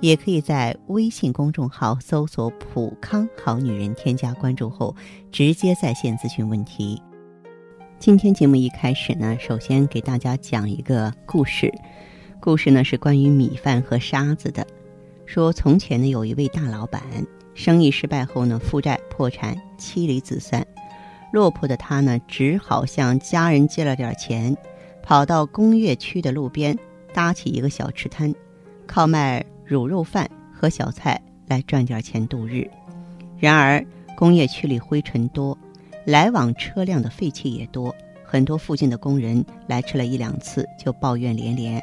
也可以在微信公众号搜索“普康好女人”，添加关注后直接在线咨询问题。今天节目一开始呢，首先给大家讲一个故事。故事呢是关于米饭和沙子的。说从前呢有一位大老板，生意失败后呢负债破产，妻离子散，落魄的他呢只好向家人借了点钱，跑到工业区的路边搭起一个小吃摊，靠卖。卤肉饭和小菜来赚点钱度日，然而工业区里灰尘多，来往车辆的废气也多，很多附近的工人来吃了一两次就抱怨连连，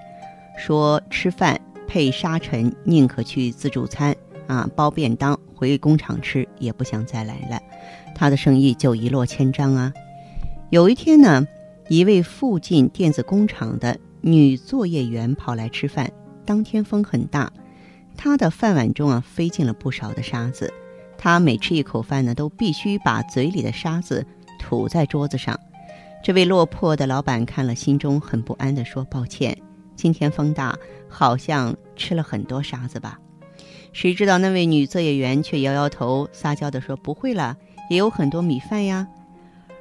说吃饭配沙尘，宁可去自助餐啊包便当回工厂吃，也不想再来了。他的生意就一落千丈啊。有一天呢，一位附近电子工厂的女作业员跑来吃饭，当天风很大。他的饭碗中啊飞进了不少的沙子，他每吃一口饭呢，都必须把嘴里的沙子吐在桌子上。这位落魄的老板看了，心中很不安地说：“抱歉，今天风大，好像吃了很多沙子吧？”谁知道那位女作业员却摇摇头，撒娇地说：“不会了，也有很多米饭呀。”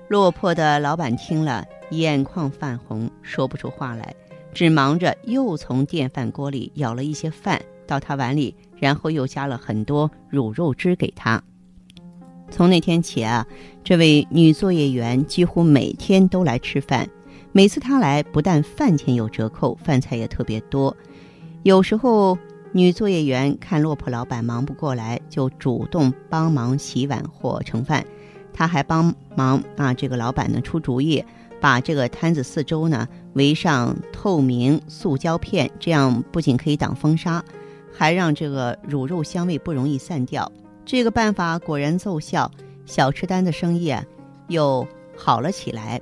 落魄的老板听了，眼眶泛红，说不出话来，只忙着又从电饭锅里舀了一些饭。到他碗里，然后又加了很多卤肉汁给他。从那天起啊，这位女作业员几乎每天都来吃饭。每次她来，不但饭钱有折扣，饭菜也特别多。有时候，女作业员看落魄老板忙不过来，就主动帮忙洗碗或盛饭。她还帮忙啊，这个老板呢出主意，把这个摊子四周呢围上透明塑胶片，这样不仅可以挡风沙。还让这个卤肉香味不容易散掉，这个办法果然奏效，小吃摊的生意啊又好了起来。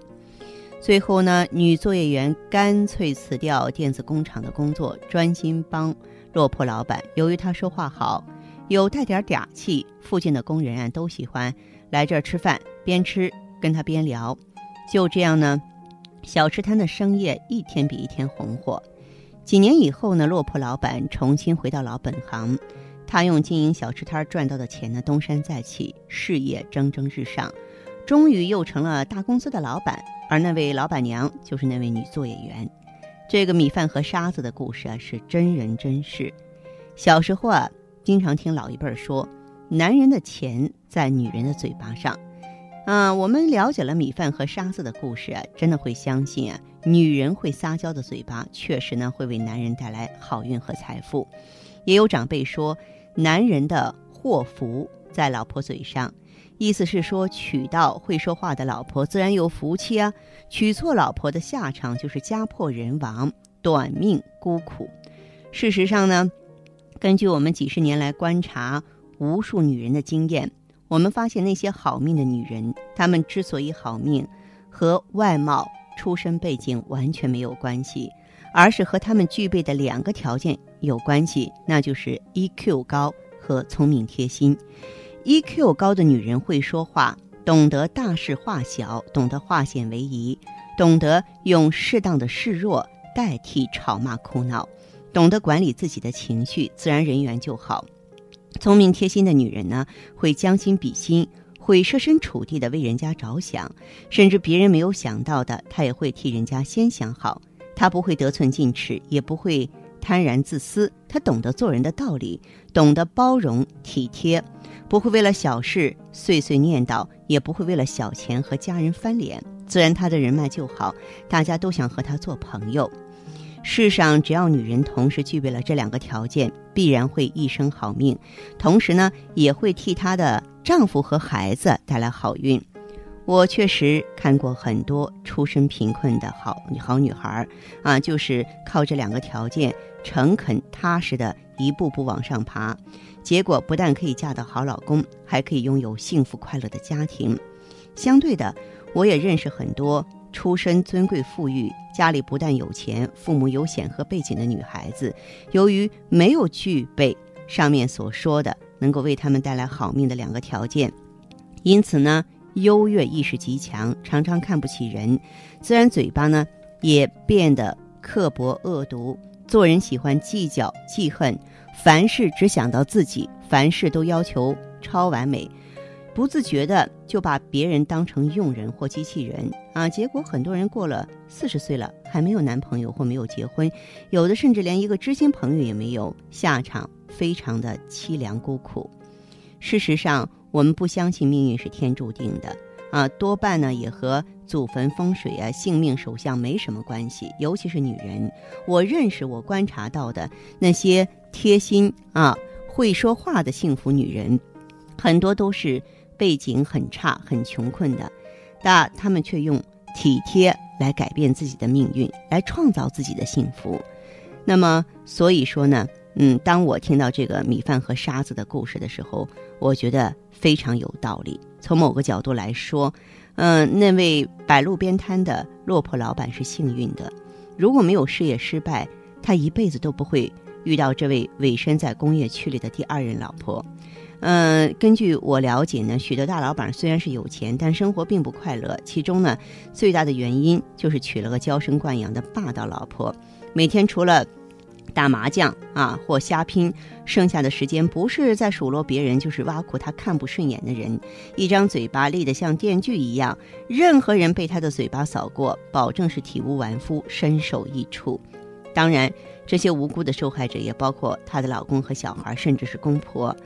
最后呢，女作业员干脆辞掉电子工厂的工作，专心帮落魄老板。由于她说话好，有带点嗲气，附近的工人啊都喜欢来这儿吃饭，边吃跟她边聊。就这样呢，小吃摊的生意一天比一天红火。几年以后呢，落魄老板重新回到老本行，他用经营小吃摊赚到的钱呢，东山再起，事业蒸蒸日上，终于又成了大公司的老板。而那位老板娘就是那位女作业员。这个米饭和沙子的故事啊，是真人真事。小时候啊，经常听老一辈说，男人的钱在女人的嘴巴上。嗯，我们了解了米饭和沙子的故事啊，真的会相信啊，女人会撒娇的嘴巴确实呢会为男人带来好运和财富。也有长辈说，男人的祸福在老婆嘴上，意思是说娶到会说话的老婆自然有福气啊，娶错老婆的下场就是家破人亡、短命孤苦。事实上呢，根据我们几十年来观察无数女人的经验。我们发现那些好命的女人，她们之所以好命，和外貌、出身背景完全没有关系，而是和他们具备的两个条件有关系，那就是 EQ 高和聪明贴心。EQ 高的女人会说话，懂得大事化小，懂得化险为夷，懂得用适当的示弱代替吵骂哭闹，懂得管理自己的情绪，自然人缘就好。聪明贴心的女人呢，会将心比心，会设身处地的为人家着想，甚至别人没有想到的，他也会替人家先想好。他不会得寸进尺，也不会贪婪自私。他懂得做人的道理，懂得包容体贴，不会为了小事碎碎念叨，也不会为了小钱和家人翻脸。自然，他的人脉就好，大家都想和他做朋友。世上只要女人同时具备了这两个条件，必然会一生好命，同时呢，也会替她的丈夫和孩子带来好运。我确实看过很多出身贫困的好好女孩啊，就是靠这两个条件，诚恳踏实的一步步往上爬，结果不但可以嫁到好老公，还可以拥有幸福快乐的家庭。相对的，我也认识很多出身尊贵富裕、家里不但有钱，父母有显赫背景的女孩子，由于没有具备上面所说的能够为他们带来好命的两个条件，因此呢，优越意识极强，常常看不起人，自然嘴巴呢也变得刻薄恶毒，做人喜欢计较记恨，凡事只想到自己，凡事都要求超完美。不自觉的就把别人当成佣人或机器人。啊，结果很多人过了四十岁了还没有男朋友或没有结婚，有的甚至连一个知心朋友也没有，下场非常的凄凉孤苦。事实上，我们不相信命运是天注定的啊，多半呢也和祖坟风水啊、性命手相没什么关系。尤其是女人，我认识、我观察到的那些贴心啊、会说话的幸福女人，很多都是。背景很差、很穷困的，但她们却用体贴来改变自己的命运，来创造自己的幸福。那么，所以说呢，嗯，当我听到这个米饭和沙子的故事的时候，我觉得非常有道理。从某个角度来说，嗯，那位摆路边摊的落魄老板是幸运的。如果没有事业失败，他一辈子都不会遇到这位委身在工业区里的第二任老婆。嗯，根据我了解呢，许多大老板虽然是有钱，但生活并不快乐。其中呢，最大的原因就是娶了个娇生惯养的霸道老婆，每天除了打麻将啊或瞎拼，剩下的时间不是在数落别人，就是挖苦他看不顺眼的人。一张嘴巴立得像电锯一样，任何人被他的嘴巴扫过，保证是体无完肤，身首异处。当然，这些无辜的受害者也包括她的老公和小孩，甚至是公婆。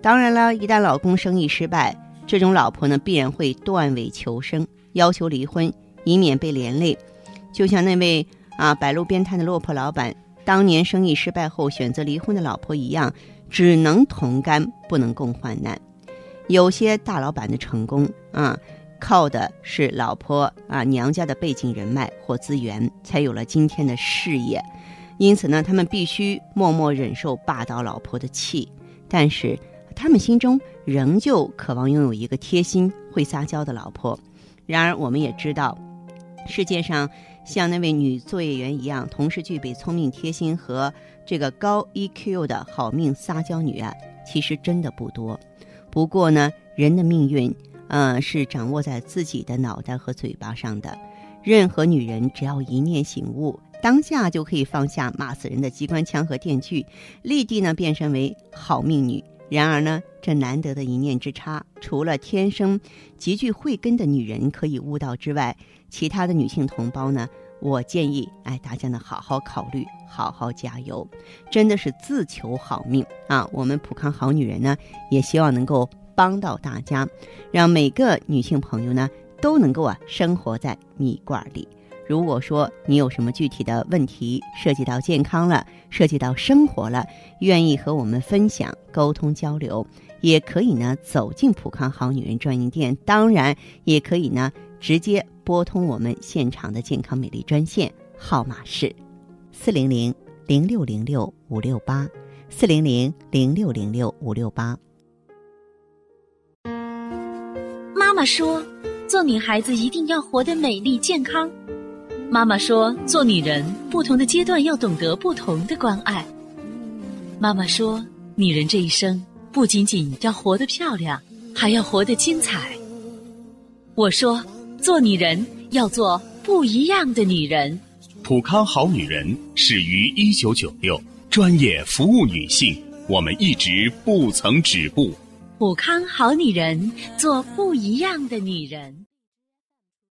当然了，一旦老公生意失败，这种老婆呢必然会断尾求生，要求离婚，以免被连累。就像那位啊摆路边摊的落魄老板，当年生意失败后选择离婚的老婆一样，只能同甘，不能共患难。有些大老板的成功啊，靠的是老婆啊娘家的背景人脉或资源，才有了今天的事业。因此呢，他们必须默默忍受霸道老婆的气，但是。他们心中仍旧渴望拥有一个贴心、会撒娇的老婆。然而，我们也知道，世界上像那位女作业员一样，同时具备聪明、贴心和这个高 EQ 的好命撒娇女啊，其实真的不多。不过呢，人的命运，嗯，是掌握在自己的脑袋和嘴巴上的。任何女人只要一念醒悟，当下就可以放下骂死人的机关枪和电锯，立地呢变身为好命女。然而呢，这难得的一念之差，除了天生极具慧根的女人可以悟到之外，其他的女性同胞呢，我建议，哎，大家呢好好考虑，好好加油，真的是自求好命啊！我们普康好女人呢，也希望能够帮到大家，让每个女性朋友呢都能够啊生活在蜜罐里。如果说你有什么具体的问题，涉及到健康了，涉及到生活了，愿意和我们分享、沟通交流，也可以呢走进普康好女人专营店，当然也可以呢直接拨通我们现场的健康美丽专线，号码是四零零零六零六五六八四零零零六零六五六八。妈妈说，做女孩子一定要活得美丽健康。妈妈说：“做女人，不同的阶段要懂得不同的关爱。”妈妈说：“女人这一生，不仅仅要活得漂亮，还要活得精彩。”我说：“做女人要做不一样的女人。”普康好女人始于一九九六，专业服务女性，我们一直不曾止步。普康好女人，做不一样的女人。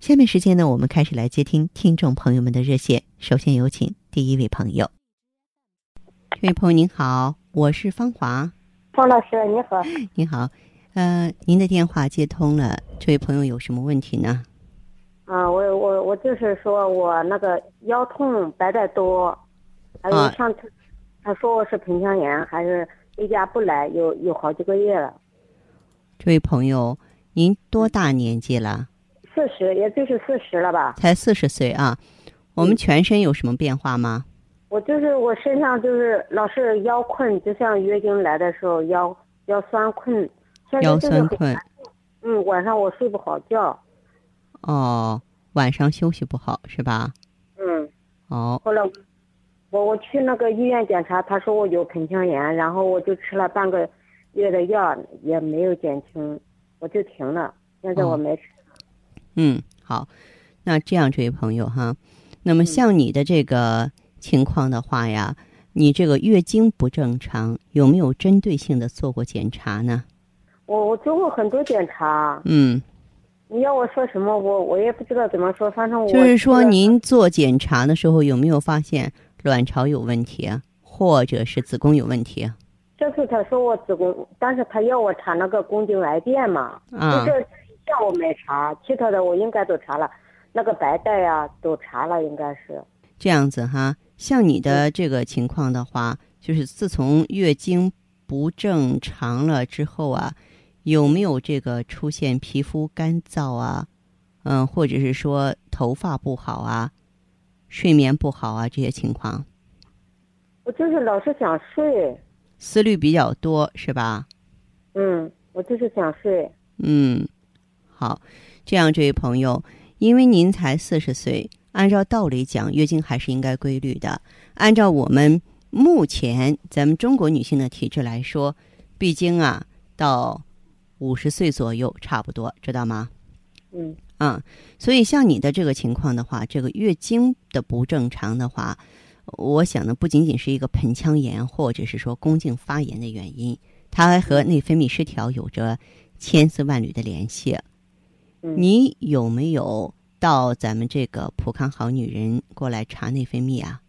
下面时间呢，我们开始来接听听众朋友们的热线。首先有请第一位朋友。这位朋友您好，我是方华。方老师你好。你好，呃，您的电话接通了。这位朋友有什么问题呢？啊，我我我就是说我那个腰痛白带多，还有啊上次他说我是盆腔炎，还是例假不来，有有好几个月了，这位朋友，您多大年纪了？四十也就是四十了吧。才四十岁啊。我们全身有什么变化吗？我就是我身上就是老是腰困，就像月经来的时候腰腰酸困，腰酸困。嗯，晚上我睡不好觉，哦，晚上休息不好是吧？嗯，哦，后来我我去那个医院检查，他说我有盆腔炎，然后我就吃了半个月的药，也没有减轻，我就停了。现在我没吃。嗯，好。那这样，这位朋友哈，那么像你的这个情况的话呀，你这个月经不正常，有没有针对性的做过检查呢？我我做过很多检查，嗯，你要我说什么，我我也不知道怎么说，反正我就是说您做检查的时候有没有发现卵巢有问题啊，或者是子宫有问题啊？这次他说我子宫，但是他要我查那个宫颈癌变嘛，啊就这一项我没查，其他的我应该都查了，那个白带呀、都查了，应该是。这样子哈，像你的这个情况的话，就是自从月经不正常了之后啊，有没有这个出现皮肤干燥啊，嗯，或者是说头发不好啊，睡眠不好啊这些情况？我就是老是想睡，思虑比较多是吧？嗯，我就是想睡，嗯，好，这样这位朋友，因为您才四十岁，按照道理讲，月经还是应该规律的。按照我们目前咱们中国女性的体质来说，闭经啊，到五十岁左右差不多，知道吗？嗯嗯，所以像你的这个情况的话，这个月经的不正常的话，我想呢，不仅仅是一个盆腔炎或者是说宫颈发炎的原因，它还和内分泌失调有着千丝万缕的联系。嗯，你有没有到咱们这个普康好女人过来查内分泌啊？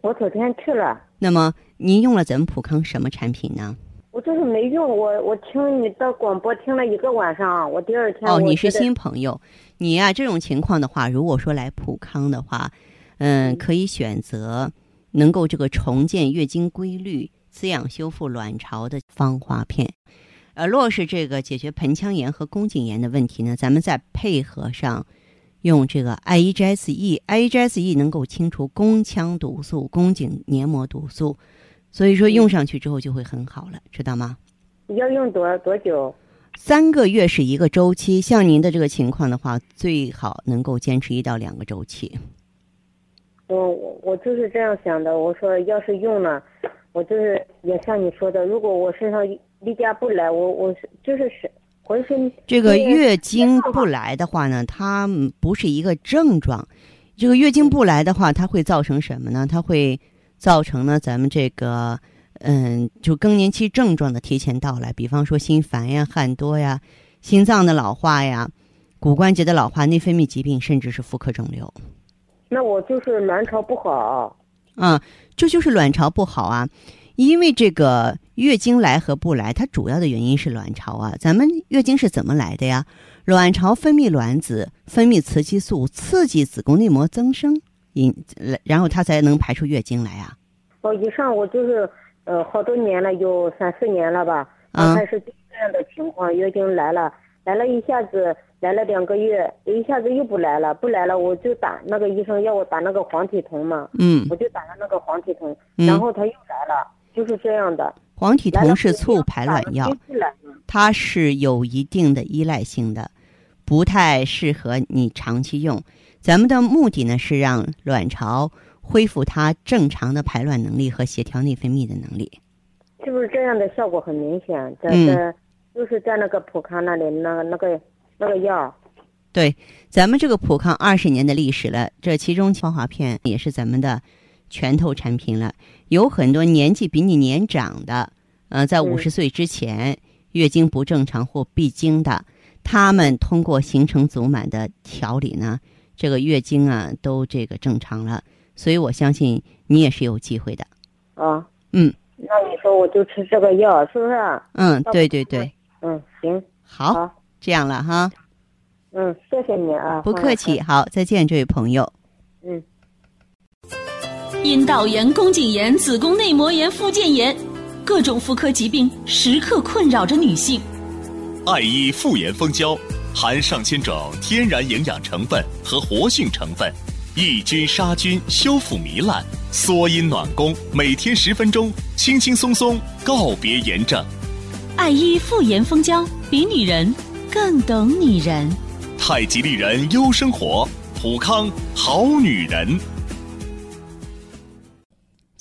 我昨天去了，那么您用了咱们普康什么产品呢？我就是没用，我我听你的广播听了一个晚上，我第二天哦，你是新朋友，你呀、这种情况的话，如果说来普康的话，嗯，可以选择能够这个重建月经规律、滋养修复卵巢的芳华片。呃，若是这个解决盆腔炎和宫颈炎的问题呢，咱们再配合上用这个 IEGSE，IEGSE 能够清除宫腔毒素、宫颈黏膜毒素，所以说用上去之后就会很好了，知道吗？要用多多久？三个月是一个周期，像您的这个情况的话，最好能够坚持一到两个周期。我我我就是这样想的，我说要是用了，我就是也像你说的，如果我身上例假不来，我我是就是是浑身这个月经不来的话呢，它嗯不是一个症状。这个月经不来的话，它会造成什么呢？它会造成呢咱们这个嗯，就更年期症状的提前到来，比方说心烦呀、汗多呀、心脏的老化呀、骨关节的老化、内分泌疾病，甚至是妇科肿瘤。那我就是卵巢不好，啊，这就是卵巢不好啊。因为这个月经来和不来，它主要的原因是卵巢啊。咱们月经是怎么来的呀？卵巢分泌卵子，分泌雌激素，刺激子宫内膜增生，引然后它才能排出月经来啊。哦，以上我就是呃好多年了，有三四年了吧，啊刚开始就这样的情况，月经来了，来了一下子来了两个月，一下子又不来了，不来了我就打那个医生要我打那个黄体酮嘛，嗯我就打了那个黄体酮，嗯然后他又来了，就是这样的。黄体酮是促排卵药它是有一定的依赖性的，不太适合你长期用。咱们的目的呢是让卵巢恢复它正常的排卵能力和协调内分泌的能力。是不是这样的效果很明显？在嗯在就是在那个普康那里那个那个那个药，对，咱们这个普康二十年的历史了，这其中芳华片也是咱们的拳头产品了。有很多年纪比你年长的，呃，在嗯五十岁之前、月经不正常或闭经的，他们通过形成足满的调理呢，这个月经啊都这个正常了。所以我相信你也是有机会的。啊，嗯那你说我就吃这个药，是不是啊？嗯，对对对，嗯，行，好，好，这样了哈。嗯，谢谢你啊。不客气，好，再见，这位朋友。嗯。阴道炎、宫颈炎、子宫内膜炎、附件炎，各种妇科疾病时刻困扰着女性。爱伊妇炎蜂胶含上千种天然营养成分和活性成分，抑菌杀菌、修复糜烂、缩阴暖宫，每天十分钟，轻轻松松告别炎症。爱伊妇炎蜂胶，比女人更懂女人。太极丽人优生活，普康好女人。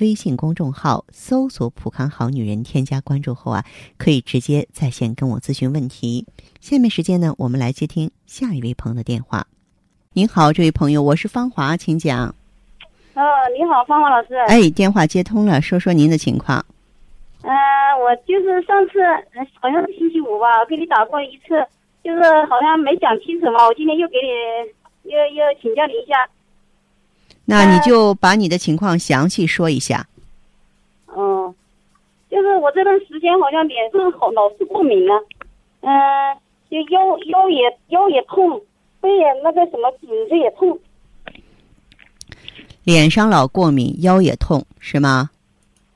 微信公众号搜索“普康好女人”，添加关注后啊，可以直接在线跟我咨询问题。下面时间呢，我们来接听下一位朋友的电话。您好，这位朋友，我是芳华，请讲。哦，你好，芳华老师。哎，电话接通了，说说您的情况。嗯，我就是上次好像是星期五吧，给你打过一次，就是好像没讲清楚嘛，我今天又给你又又请教你一下。那你就把你的情况详细说一下。嗯，就是我这段时间好像脸上好老是过敏啊，嗯。就腰腰也腰也痛，背也那个什么颈子也痛，脸上老过敏，腰也痛，是吗？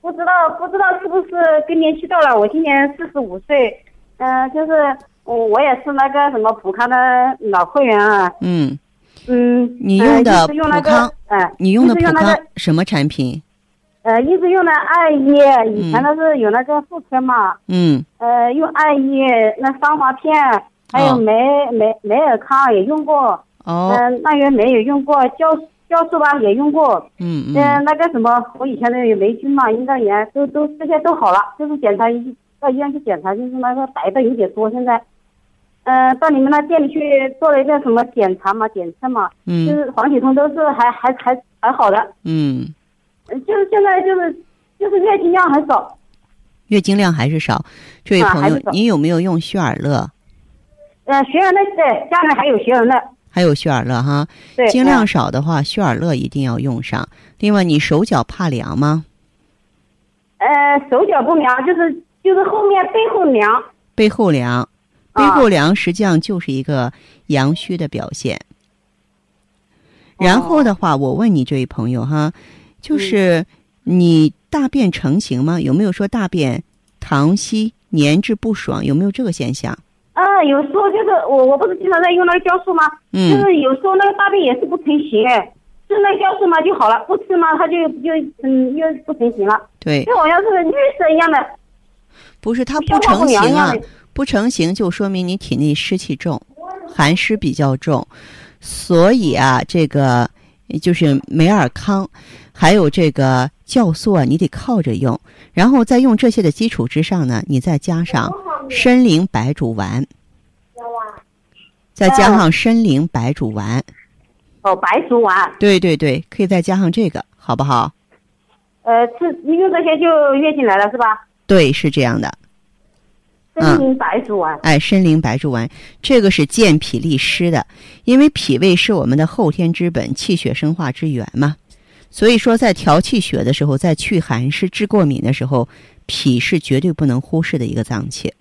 不知道不知道是不是更年期到了？我今年四十五岁，嗯，就是我我也是那个什么普康的老会员啊。嗯嗯，你用的普康，哎，你用的普康什么产品？呃，一直用的艾叶，以前都是有那个妇科嘛。嗯。呃，用艾叶那桑华片，还有梅梅梅尔康也用过。哦。嗯，那月梅也用过，酵酵素吧也用过。嗯嗯。嗯，那个什么，我以前的有霉菌嘛，阴道炎都都这些都好了，就是检查一到医院去检查，就是那个白的有点多。现在，嗯，到你们那店里去做了一个什么检查嘛，检测嘛。嗯。就是黄体酮都是还还还还好的。嗯。就是现在就是就是月经量很少，月经量还是少。这位朋友，你有没有用血尔乐？呃，血尔乐对，家里还有血尔乐。还有血尔乐哈。对。经量少的话，血尔乐一定要用上。另外，你手脚怕凉吗？呃，手脚不凉，就是就是后面背后凉。背后凉，背后凉实际上就是一个阳虚的表现。然后的话，我问你这位朋友哈。就是你大便成型吗？有没有说大便溏稀、粘滞不爽？有没有这个现象？啊，有时候就是我，我不是经常在用那个酵素吗？嗯。就是有时候那个大便也是不成形哎，吃那酵素嘛就好了，不吃嘛它就就嗯又不成形了。对。就好像是绿色一样的。不是它不成形啊，不成形就说明你体内湿气重，寒湿比较重，所以啊，这个就是梅尔康。还有这个酵素啊，你得靠着用，然后在用这些的基础之上呢，你再加上参苓白术丸，再加上参苓白术丸。哦，白术丸。对对对，可以再加上这个，好不好？呃，是你用这些就月经来了是吧？对，是这样的。参苓白术丸。哎，参苓白术丸，这个是健脾利湿的，因为脾胃是我们的后天之本，气血生化之源嘛。所以说，在调气血的时候，在祛寒湿、治过敏的时候，脾是绝对不能忽视的一个脏器。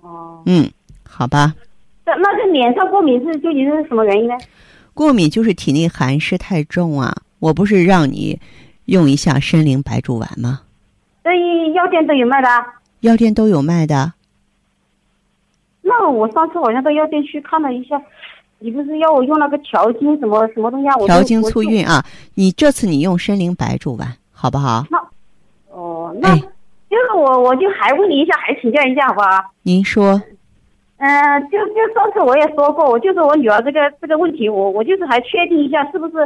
哦。嗯，好吧。那那这脸上过敏是究竟是什么原因呢？过敏就是体内寒湿太重啊！我不是让你用一下参苓白术丸吗？这药店都有卖的。药店都有卖的。那我上次好像到药店去看了一下。你不是要我用那个调经什么什么东西啊？调经促孕啊！你这次你用参苓白术丸好不好？那哦，那就是我我就还问你一下，还请教一下好不好？您说。嗯，就就上次我也说过，我就是我女儿这个这个问题，我我就是还确定一下是不是，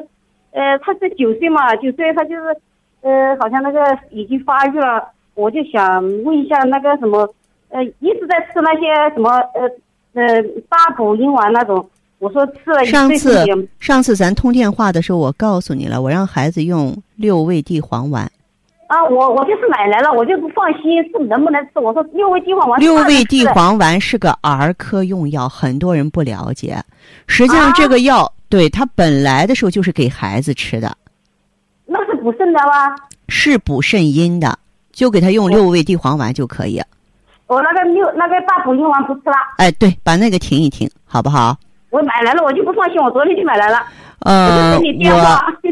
呃，她是九岁嘛，九岁她就是，呃，好像那个已经发育了，我就想问一下那个什么，呃，一直在吃那些什么呃呃大补阴丸那种。我说吃了上次上次咱通电话的时候，我告诉你了，我让孩子用六味地黄丸。啊，我我就是买来了，我就不放心是能不能吃。我说六味地黄丸。六味地黄丸是个儿科用药，很多人不了解。实际上，这个药、啊、对它本来的时候就是给孩子吃的。那是补肾的吗？是补肾阴的，就给他用六味地黄丸就可以。我那个六那个大补阴丸不吃了。哎，对，把那个停一停，好不好？我买来了，我就不放心，我昨天就买来了。呃，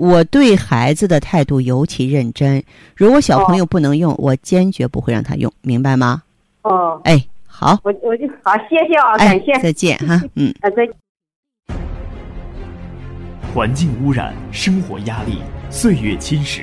我我对孩子的态度尤其认真。如果小朋友不能用，哦、我坚决不会让他用，明白吗？哦，哎，好，我我就好，谢谢啊，感谢，哎、再见哈，嗯，啊，再见。环境污染、生活压力、岁月侵蚀，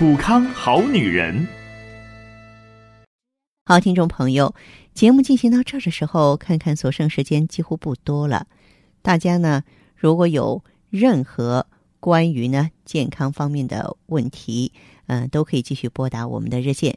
普康好女人。好，听众朋友，节目进行到这儿的时候，看看所剩时间几乎不多了。大家呢，如果有任何关于呢健康方面的问题，嗯、都可以继续拨打我们的热线